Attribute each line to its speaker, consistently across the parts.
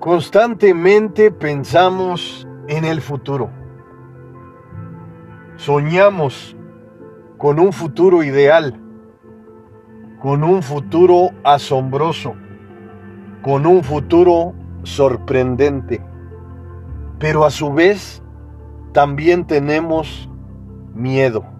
Speaker 1: Constantemente pensamos en el futuro. Soñamos con un futuro ideal, con un futuro asombroso, con un futuro sorprendente. Pero a su vez también tenemos miedo.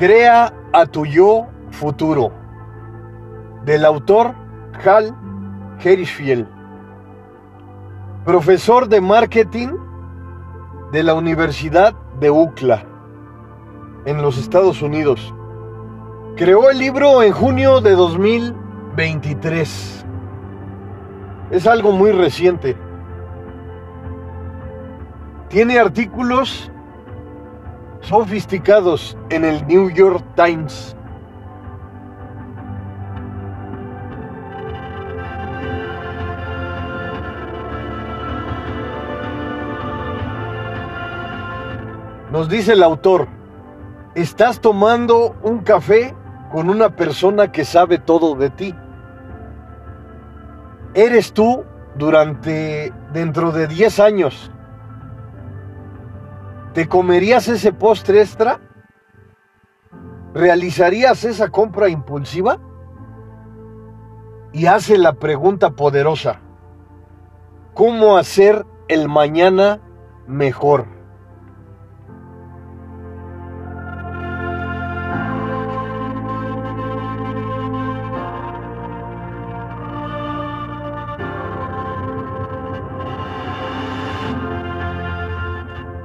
Speaker 1: Crea a tu yo futuro. Del autor Hal Herishfield. Profesor de marketing de la Universidad de UCLA en los Estados Unidos. Creó el libro en junio de 2023. Es algo muy reciente. Tiene artículos sofisticados en el New York Times. Nos dice el autor, estás tomando un café con una persona que sabe todo de ti. Eres tú durante dentro de 10 años ¿Te comerías ese postre extra? ¿Realizarías esa compra impulsiva? Y hace la pregunta poderosa, ¿cómo hacer el mañana mejor?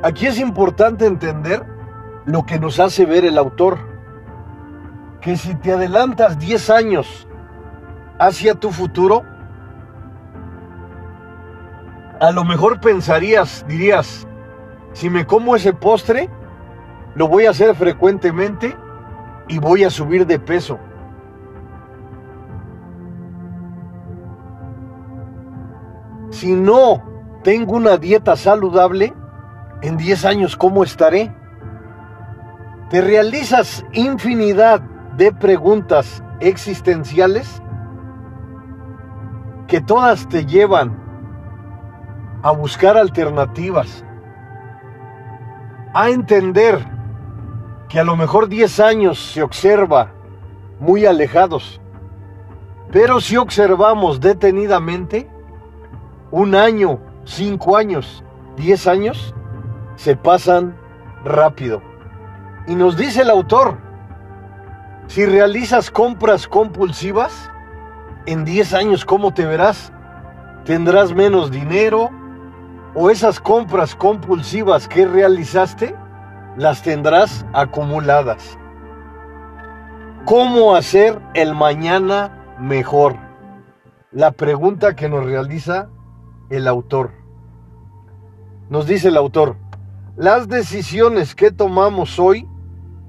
Speaker 1: Aquí es importante entender lo que nos hace ver el autor. Que si te adelantas 10 años hacia tu futuro, a lo mejor pensarías, dirías, si me como ese postre, lo voy a hacer frecuentemente y voy a subir de peso. Si no tengo una dieta saludable, en 10 años cómo estaré? ¿Te realizas infinidad de preguntas existenciales que todas te llevan a buscar alternativas, a entender que a lo mejor 10 años se observa muy alejados, pero si observamos detenidamente, un año, cinco años, diez años, se pasan rápido. Y nos dice el autor, si realizas compras compulsivas, en 10 años, ¿cómo te verás? ¿Tendrás menos dinero? ¿O esas compras compulsivas que realizaste, las tendrás acumuladas? ¿Cómo hacer el mañana mejor? La pregunta que nos realiza el autor. Nos dice el autor, las decisiones que tomamos hoy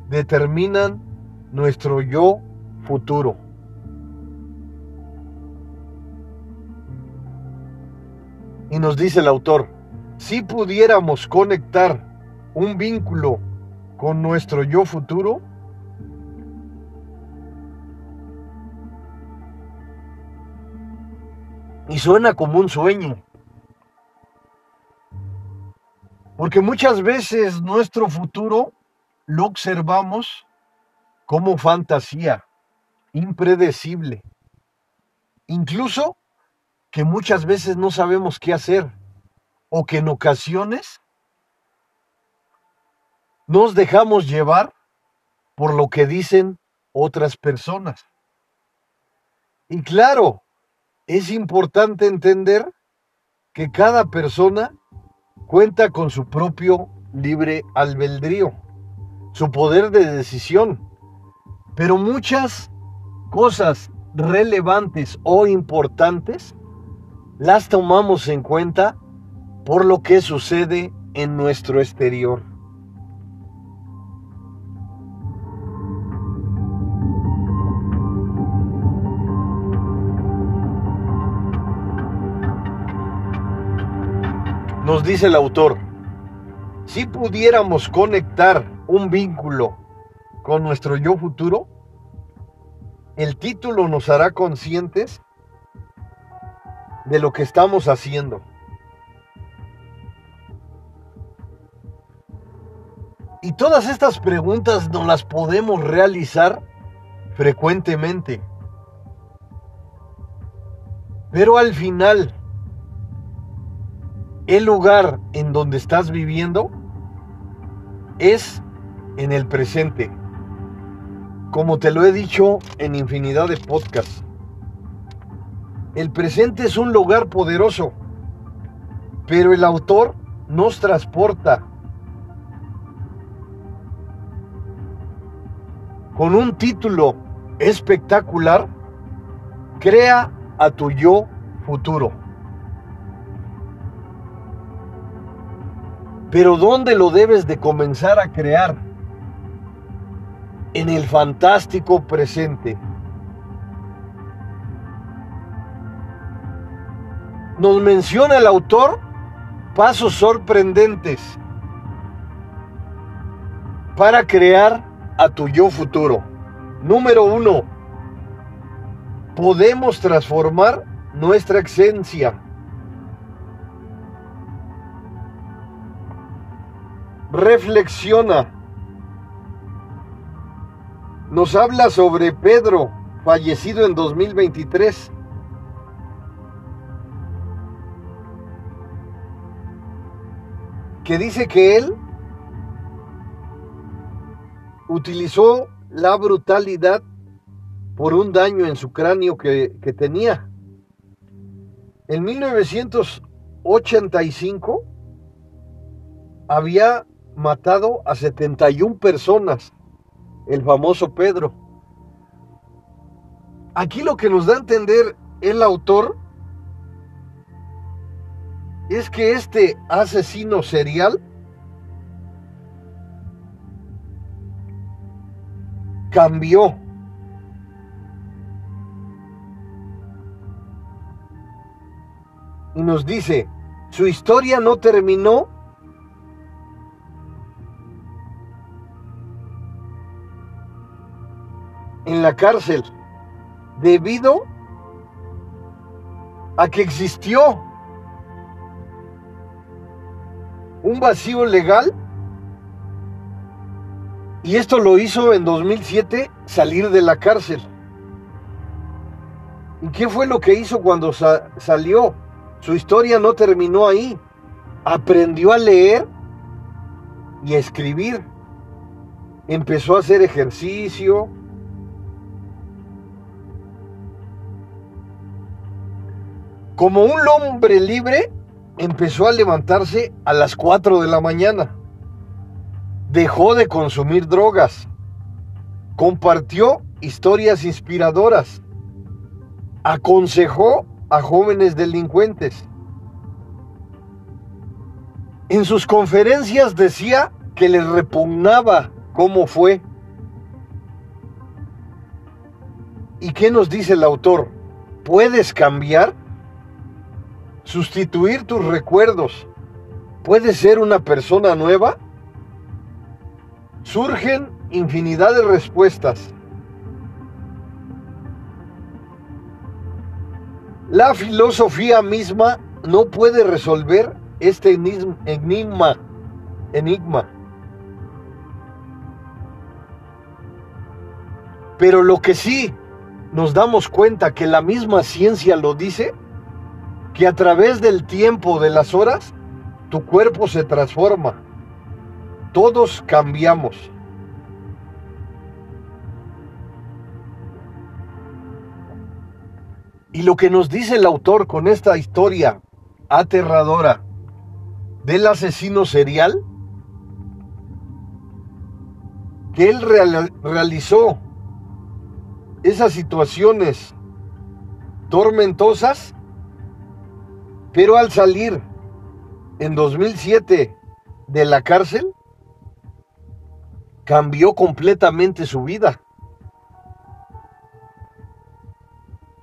Speaker 1: determinan nuestro yo futuro. Y nos dice el autor, si pudiéramos conectar un vínculo con nuestro yo futuro, y suena como un sueño, Porque muchas veces nuestro futuro lo observamos como fantasía, impredecible. Incluso que muchas veces no sabemos qué hacer o que en ocasiones nos dejamos llevar por lo que dicen otras personas. Y claro, es importante entender que cada persona cuenta con su propio libre albedrío, su poder de decisión, pero muchas cosas relevantes o importantes las tomamos en cuenta por lo que sucede en nuestro exterior. Nos dice el autor, si pudiéramos conectar un vínculo con nuestro yo futuro, el título nos hará conscientes de lo que estamos haciendo. Y todas estas preguntas no las podemos realizar frecuentemente. Pero al final, el lugar en donde estás viviendo es en el presente. Como te lo he dicho en infinidad de podcasts, el presente es un lugar poderoso, pero el autor nos transporta con un título espectacular, crea a tu yo futuro. Pero ¿dónde lo debes de comenzar a crear? En el fantástico presente. Nos menciona el autor pasos sorprendentes para crear a tu yo futuro. Número uno, podemos transformar nuestra esencia. Reflexiona. Nos habla sobre Pedro, fallecido en 2023. Que dice que él utilizó la brutalidad por un daño en su cráneo que, tenía. En 1985 había matado a 71 personas, el famoso Pedro. Aquí lo que nos da a entender el autor es que este asesino serial cambió y nos dice, su historia no terminó en la cárcel debido a que existió un vacío legal y esto lo hizo en 2007 salir de la cárcel. ¿Y qué fue lo que hizo cuando salió? Su historia no terminó ahí. Aprendió a leer y a escribir. Empezó a hacer ejercicio. Como un hombre libre, empezó a levantarse a las 4 de la mañana. Dejó de consumir drogas. Compartió historias inspiradoras. Aconsejó a jóvenes delincuentes. En sus conferencias decía que les repugnaba cómo fue. ¿Y qué nos dice el autor? ¿Puedes cambiar? ¿Sustituir tus recuerdos? ¿Puedes ser una persona nueva? Surgen infinidad de respuestas. La filosofía misma no puede resolver este enigma, enigma. Pero lo que sí nos damos cuenta que la misma ciencia lo dice, que a través del tiempo de las horas, tu cuerpo se transforma. Todos cambiamos. Y lo que nos dice el autor con esta historia aterradora del asesino serial, que él realizó esas situaciones tormentosas, pero al salir en 2007 de la cárcel, cambió completamente su vida.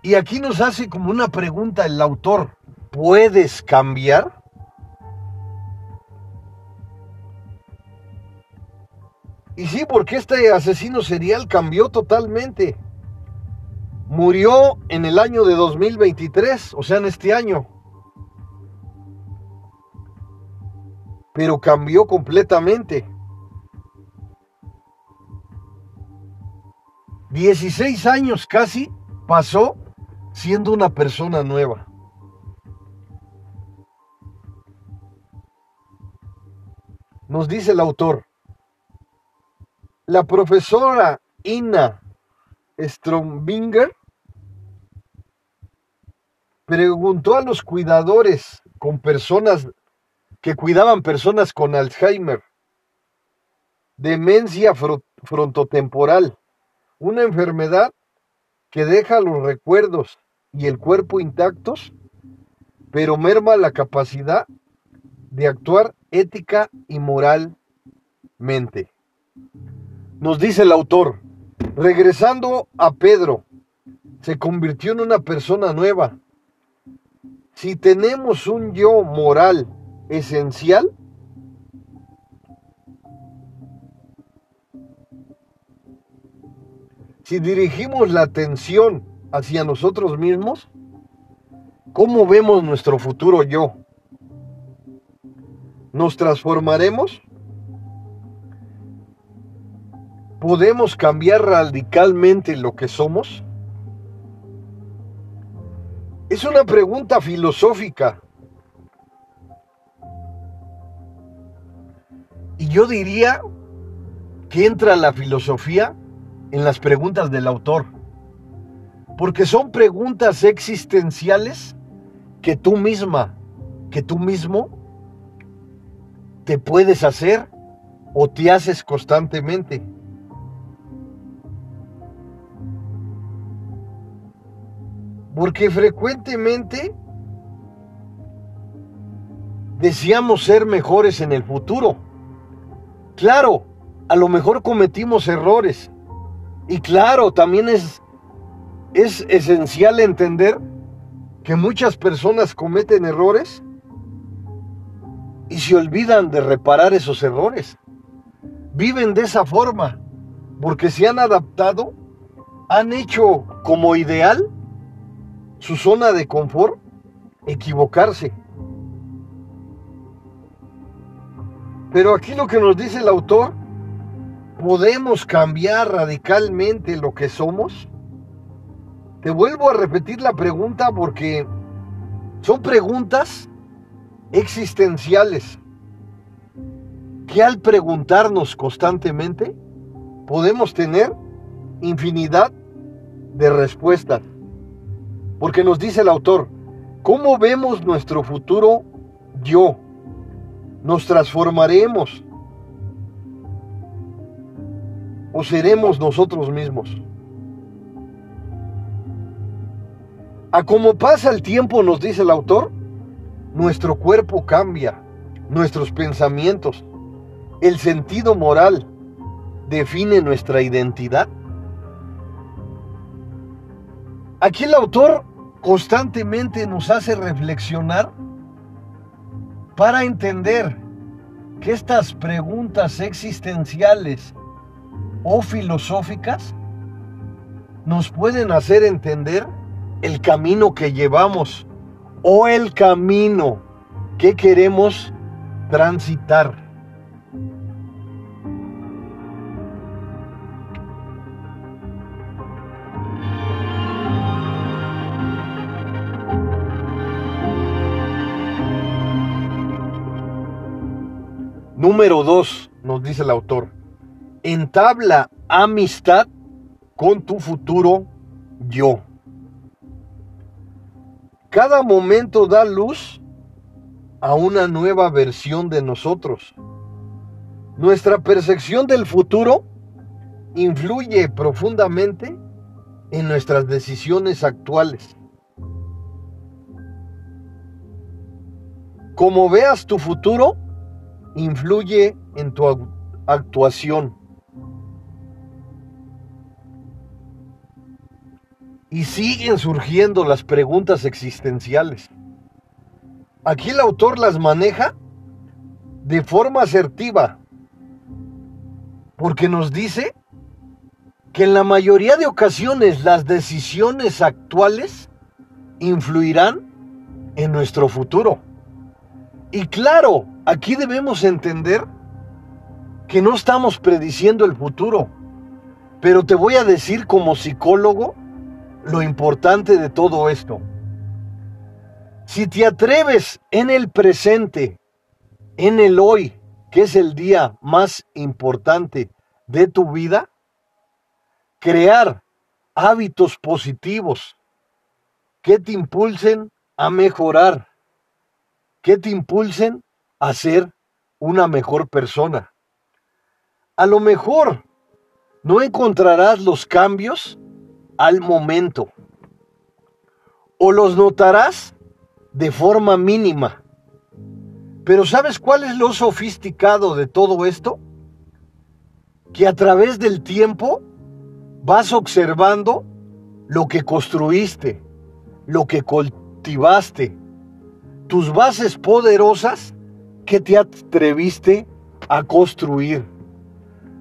Speaker 1: Y aquí nos hace como una pregunta el autor, ¿puedes cambiar? Y sí, porque este asesino serial cambió totalmente. Murió en el año de 2023, o sea, en este año. Pero cambió completamente. 16 años casi pasó siendo una persona nueva. Nos dice el autor, la profesora Ina Strombinger preguntó a los cuidadores con personas que cuidaban personas con Alzheimer, demencia frontotemporal, una enfermedad que deja los recuerdos y el cuerpo intactos, pero merma la capacidad de actuar ética y moralmente. Nos dice el autor, regresando a Pedro, se convirtió en una persona nueva. Si tenemos un yo moral esencial, si dirigimos la atención hacia nosotros mismos, ¿cómo vemos nuestro futuro yo? ¿Nos transformaremos? ¿Podemos cambiar radicalmente lo que somos? Es una pregunta filosófica. Y yo diría que entra la filosofía en las preguntas del autor. Porque son preguntas existenciales que tú misma, que tú mismo te puedes hacer o te haces constantemente. Porque frecuentemente deseamos ser mejores en el futuro. Claro, a lo mejor cometimos errores. Y claro, también es, es esencial entender que muchas personas cometen errores y se olvidan de reparar esos errores. Viven de esa forma porque se han adaptado, han hecho como ideal su zona de confort equivocarse. Pero aquí lo que nos dice el autor, ¿podemos cambiar radicalmente lo que somos? Te vuelvo a repetir la pregunta porque son preguntas existenciales que al preguntarnos constantemente podemos tener infinidad de respuestas. Porque nos dice el autor, ¿cómo vemos nuestro futuro yo? ¿Nos transformaremos? ¿O seremos nosotros mismos? A como pasa el tiempo, nos dice el autor, nuestro cuerpo cambia, nuestros pensamientos, el sentido moral define nuestra identidad. Aquí el autor constantemente nos hace reflexionar para entender que estas preguntas existenciales o filosóficas nos pueden hacer entender el camino que llevamos o el camino que queremos transitar. Número dos, nos dice el autor, entabla amistad con tu futuro yo. Cada momento da luz a una nueva versión de nosotros. Nuestra percepción del futuro influye profundamente en nuestras decisiones actuales. Como veas tu futuro, influye en tu actuación. y siguen surgiendo las preguntas existenciales. Aquí el autor las maneja de forma asertiva, porque nos dice que en la mayoría de ocasiones las decisiones actuales influirán en nuestro futuro. Y claro, aquí debemos entender que no estamos prediciendo el futuro, pero te voy a decir como psicólogo lo importante de todo esto. Si te atreves en el presente, en el hoy, que es el día más importante de tu vida, crear hábitos positivos que te impulsen a mejorar, que te impulsen a ser una mejor persona. A lo mejor no encontrarás los cambios al momento o los notarás de forma mínima. Pero ¿sabes cuál es lo sofisticado de todo esto? Que a través del tiempo vas observando lo que construiste, lo que cultivaste, tus bases poderosas que te atreviste a construir.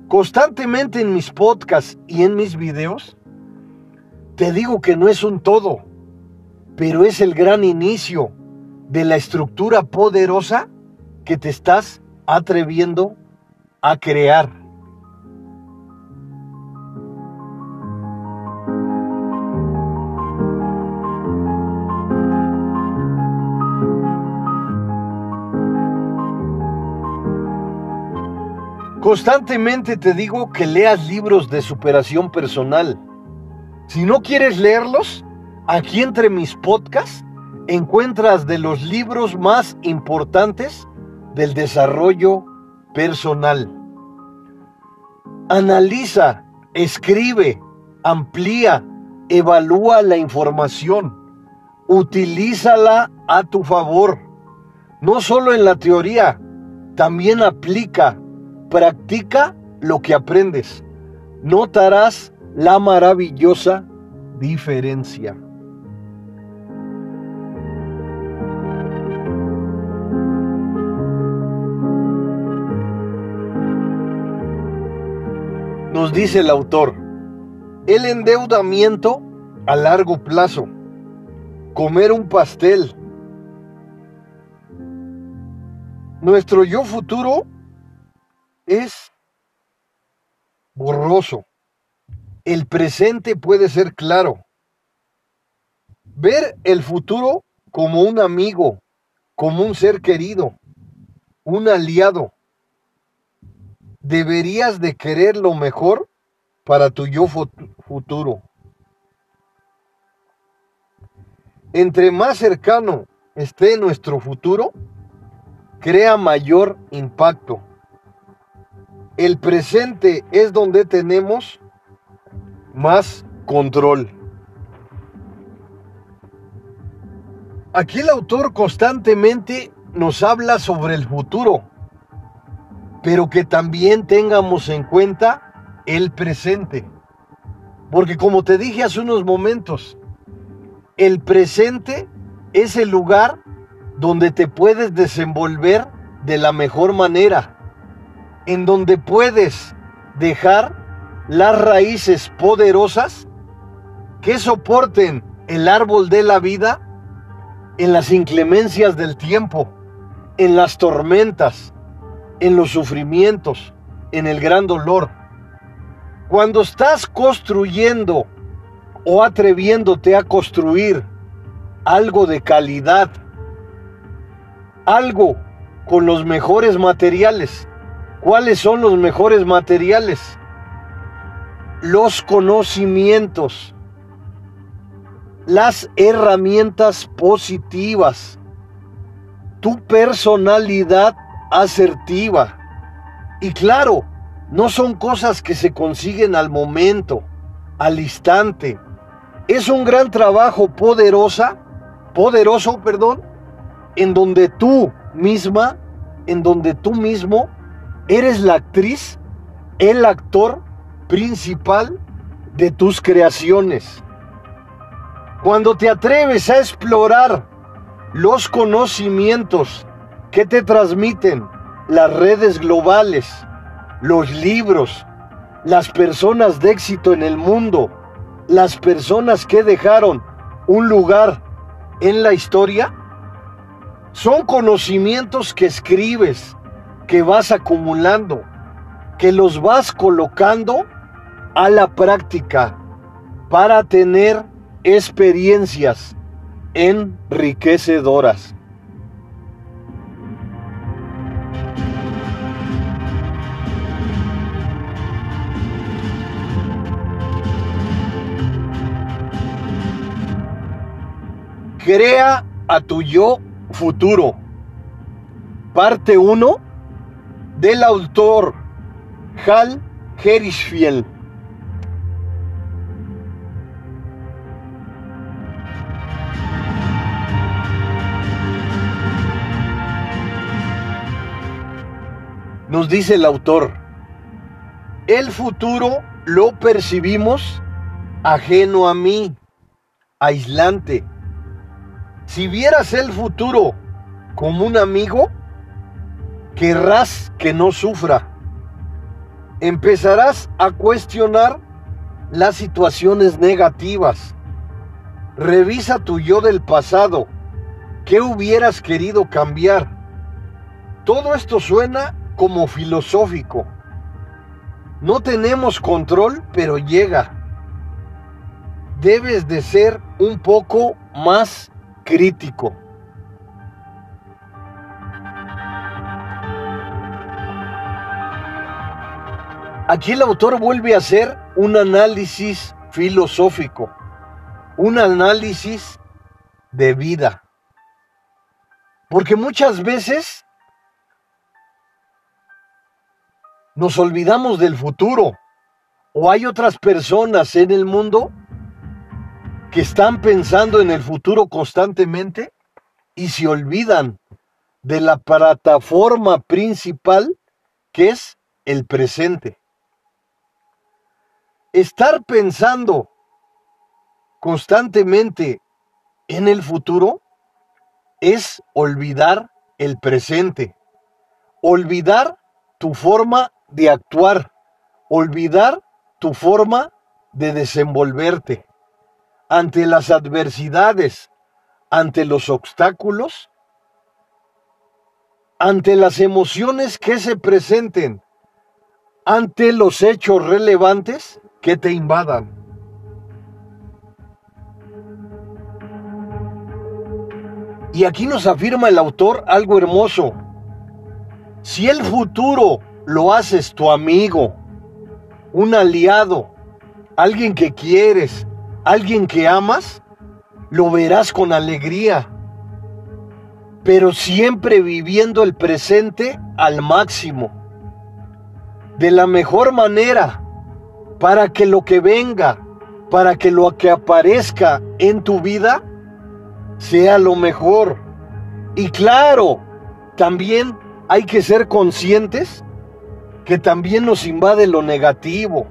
Speaker 1: Constantemente en mis podcasts y en mis videos, te digo que no es un todo, pero es el gran inicio de la estructura poderosa que te estás atreviendo a crear. Constantemente te digo que leas libros de superación personal. Si no quieres leerlos, aquí entre mis podcasts encuentras de los libros más importantes del desarrollo personal. Analiza, escribe, amplía, evalúa la información, utilízala a tu favor, no solo en la teoría, también aplica, practica lo que aprendes. Notarás la maravillosa diferencia. Nos dice el autor, el endeudamiento a largo plazo, comer un pastel. Nuestro yo futuro es borroso. El presente puede ser claro. Ver el futuro como un amigo, como un ser querido, un aliado deberías de querer lo mejor para tu yo futuro. Entre más cercano esté nuestro futuro, crea mayor impacto. El presente es donde tenemos más control. Aquí el autor constantemente nos habla sobre el futuro pero que también tengamos en cuenta el presente. Porque como te dije hace unos momentos, el presente es el lugar donde te puedes desenvolver de la mejor manera, en donde puedes dejar las raíces poderosas que soporten el árbol de la vida en las inclemencias del tiempo, en las tormentas, en los sufrimientos, en el gran dolor. Cuando estás construyendo o atreviéndote a construir algo de calidad, algo con los mejores materiales. ¿Cuáles son los mejores materiales? Los conocimientos, las herramientas positivas, tu personalidad asertiva. Y claro, no son cosas que se consiguen al momento, al instante. Es un gran trabajo poderosa, poderoso, perdón, en donde tú misma, en donde tú mismo eres la actriz, el actor principal de tus creaciones. Cuando te atreves a explorar los conocimientos ¿Qué te transmiten las redes globales, los libros, las personas de éxito en el mundo, las personas que dejaron un lugar en la historia, son conocimientos que escribes, que vas acumulando, que los vas colocando a la práctica para tener experiencias enriquecedoras. Crea a tu yo futuro. Parte 1 del autor Hal Herishfield. Nos dice el autor, el futuro lo percibimos ajeno a mí, aislante. Si vieras el futuro como un amigo, querrás que no sufra. Empezarás a cuestionar las situaciones negativas. Revisa tu yo del pasado. ¿Qué hubieras querido cambiar? Todo esto suena como filosófico. No tenemos control, pero llega. Debes de ser un poco más crítico. Aquí el autor vuelve a hacer un análisis filosófico, un análisis de vida. Porque muchas veces nos olvidamos del futuro o hay otras personas en el mundo que están pensando en el futuro constantemente y se olvidan de la plataforma principal que es el presente. Estar pensando constantemente en el futuro es olvidar el presente, olvidar tu forma de actuar, olvidar tu forma de desenvolverte. Ante las adversidades, ante los obstáculos, ante las emociones que se presenten, ante los hechos relevantes que te invadan. Y aquí nos afirma el autor algo hermoso. Si el futuro lo haces tu amigo, un aliado, alguien que quieres, alguien que amas, lo verás con alegría, pero siempre viviendo el presente al máximo, de la mejor manera, para que lo que venga, para que lo que aparezca en tu vida, sea lo mejor. Y claro, también hay que ser conscientes que también nos invade lo negativo,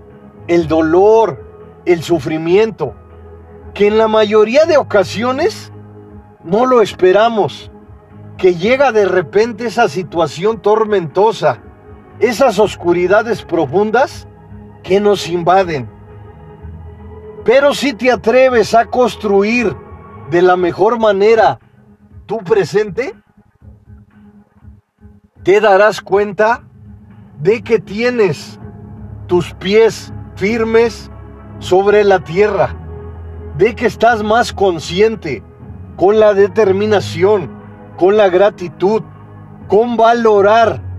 Speaker 1: el dolor, el sufrimiento, que en la mayoría de ocasiones no lo esperamos, que llega de repente esa situación tormentosa, esas oscuridades profundas que nos invaden. Pero si te atreves a construir de la mejor manera tu presente, te darás cuenta de que tienes tus pies firmes sobre la tierra, de que estás más consciente con la determinación, con la gratitud, con valorar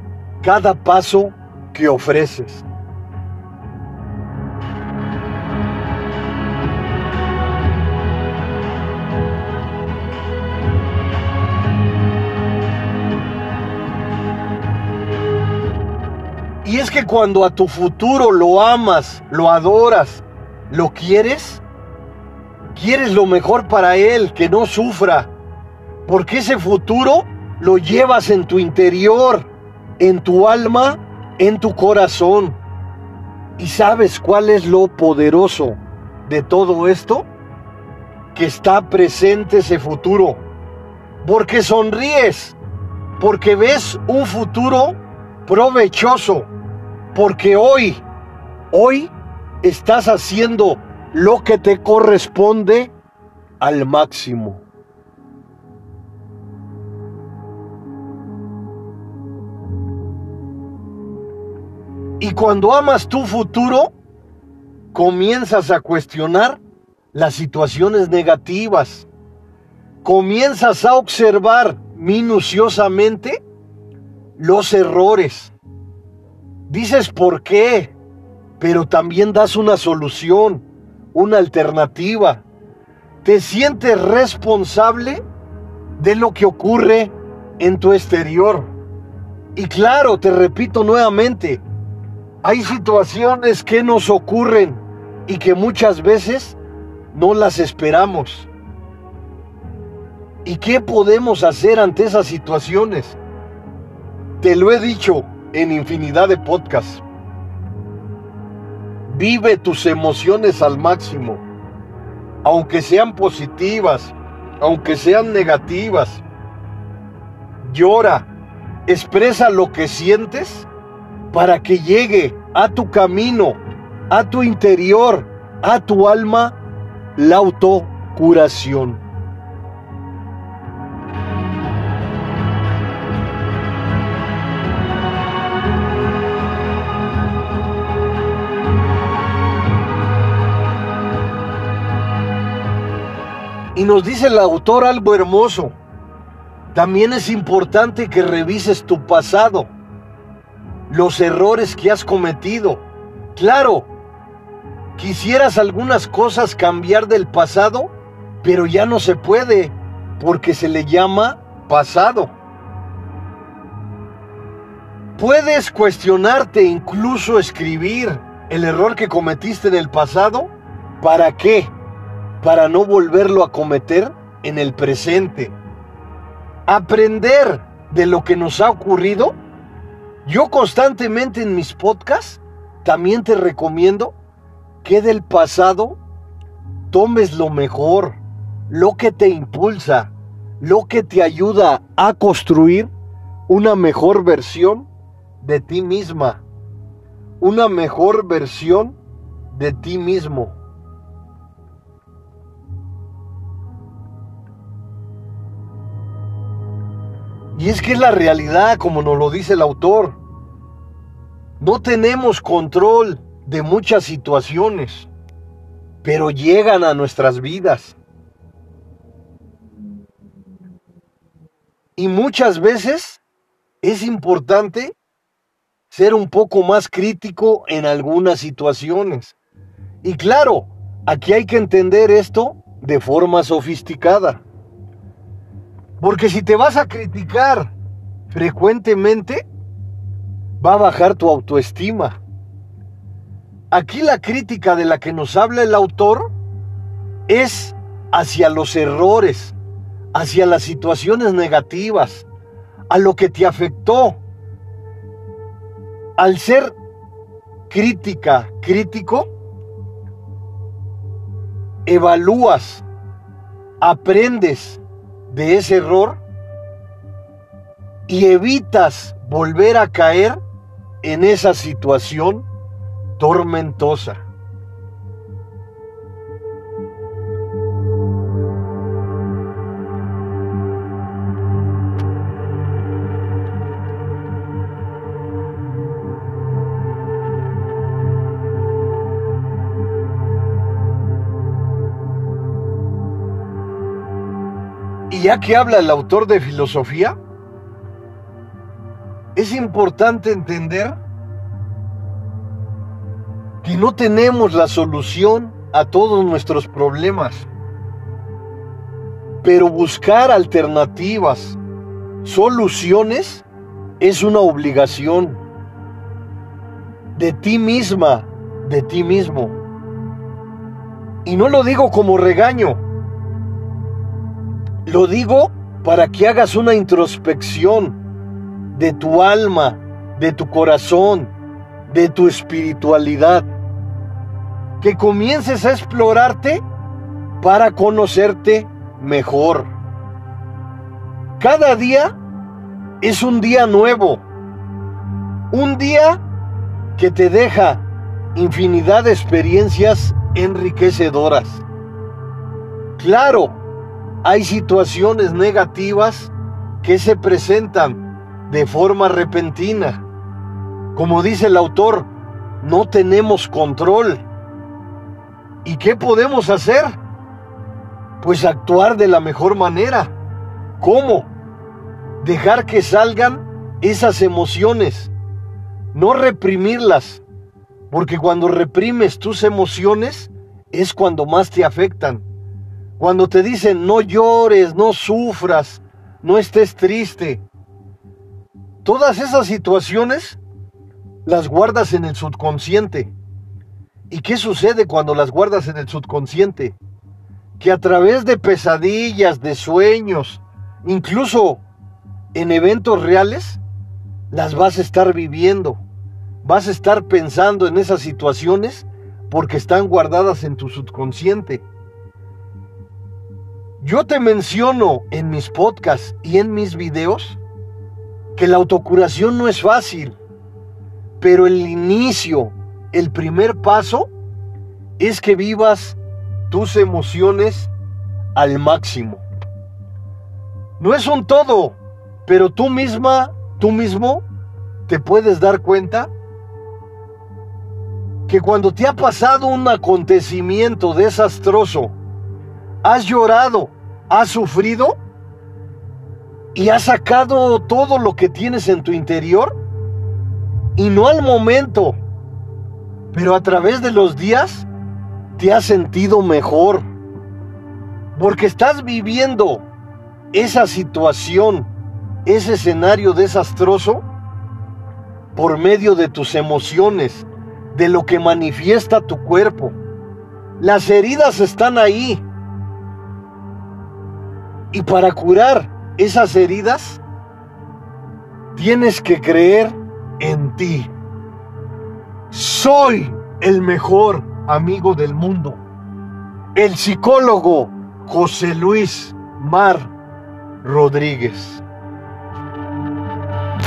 Speaker 1: cada paso que ofreces. Y es que cuando a tu futuro lo amas, lo adoras, lo quieres, quieres lo mejor para él, que no sufra. Porque ese futuro lo llevas en tu interior, en tu alma, en tu corazón. ¿Y sabes cuál es lo poderoso de todo esto? Que está presente ese futuro. Porque sonríes, porque ves un futuro provechoso porque hoy Hoy estás haciendo lo que te corresponde al máximo. Y cuando amas tu futuro, comienzas a cuestionar las situaciones negativas. Comienzas a observar minuciosamente los errores. Dices por qué, pero también das una solución, una alternativa. Te sientes responsable de lo que ocurre en tu exterior. Y claro, te repito nuevamente, hay situaciones que nos ocurren y que muchas veces no las esperamos. ¿Y qué podemos hacer ante esas situaciones? Te lo he dicho en infinidad de podcasts. Vive tus emociones al máximo, aunque sean positivas, aunque sean negativas. Llora, expresa lo que sientes para que llegue a tu camino, a tu interior, a tu alma, la autocuración. Y nos dice el autor algo hermoso. También es importante que revises tu pasado los errores que has cometido. Claro, quisieras algunas cosas cambiar del pasado, pero ya no se puede porque se le llama pasado. Puedes cuestionarte, incluso escribir el error que cometiste en el pasado. ¿Para qué? Para no volverlo a cometer en el presente. Aprender de lo que nos ha ocurrido yo constantemente en mis podcasts también te recomiendo que del pasado tomes lo mejor, lo que te impulsa, lo que te ayuda a construir una mejor versión de ti misma, una mejor versión de ti mismo. Y es que es la realidad, como nos lo dice el autor. No tenemos control de muchas situaciones, pero llegan a nuestras vidas. Y muchas veces es importante ser un poco más crítico en algunas situaciones. Y claro, aquí hay que entender esto de forma sofisticada. Porque si te vas a criticar frecuentemente, va a bajar tu autoestima. Aquí la crítica de la que nos habla el autor es hacia los errores, hacia las situaciones negativas, a lo que te afectó. Al ser crítica, crítico, evalúas, aprendes, de ese error y evitas volver a caer en esa situación tormentosa. Ya que habla el autor de filosofía, es importante entender que no tenemos la solución a todos nuestros problemas, pero buscar alternativas, soluciones, es una obligación de ti misma, de ti mismo. Y no lo digo como regaño, lo digo para que hagas una introspección de tu alma, de tu corazón, de tu espiritualidad. Que comiences a explorarte para conocerte mejor. Cada día es un día nuevo. Un día que te deja infinidad de experiencias enriquecedoras. Claro, hay situaciones negativas que se presentan de forma repentina. Como dice el autor, no tenemos control. ¿Y qué podemos hacer? Pues actuar de la mejor manera. ¿Cómo? Dejar que salgan esas emociones, no reprimirlas, porque cuando reprimes tus emociones es cuando más te afectan. Cuando te dicen no llores, no sufras, no estés triste. Todas esas situaciones las guardas en el subconsciente. ¿Y qué sucede cuando las guardas en el subconsciente? Que a través de pesadillas, de sueños, incluso en eventos reales, las vas a estar viviendo. Vas a estar pensando en esas situaciones porque están guardadas en tu subconsciente. Yo te menciono en mis podcasts y en mis videos que la autocuración no es fácil, pero el inicio, el primer paso es que vivas tus emociones al máximo. No es un todo, pero tú misma, tú mismo, te puedes dar cuenta que cuando te ha pasado un acontecimiento desastroso, has llorado, has sufrido y has sacado todo lo que tienes en tu interior y no al momento, pero a través de los días te has sentido mejor porque estás viviendo esa situación, ese escenario desastroso por medio de tus emociones, de lo que manifiesta tu cuerpo. Las heridas están ahí. Y para curar esas heridas, tienes que creer en ti. Soy el mejor amigo del mundo. El psicólogo José Luis Mar Rodríguez.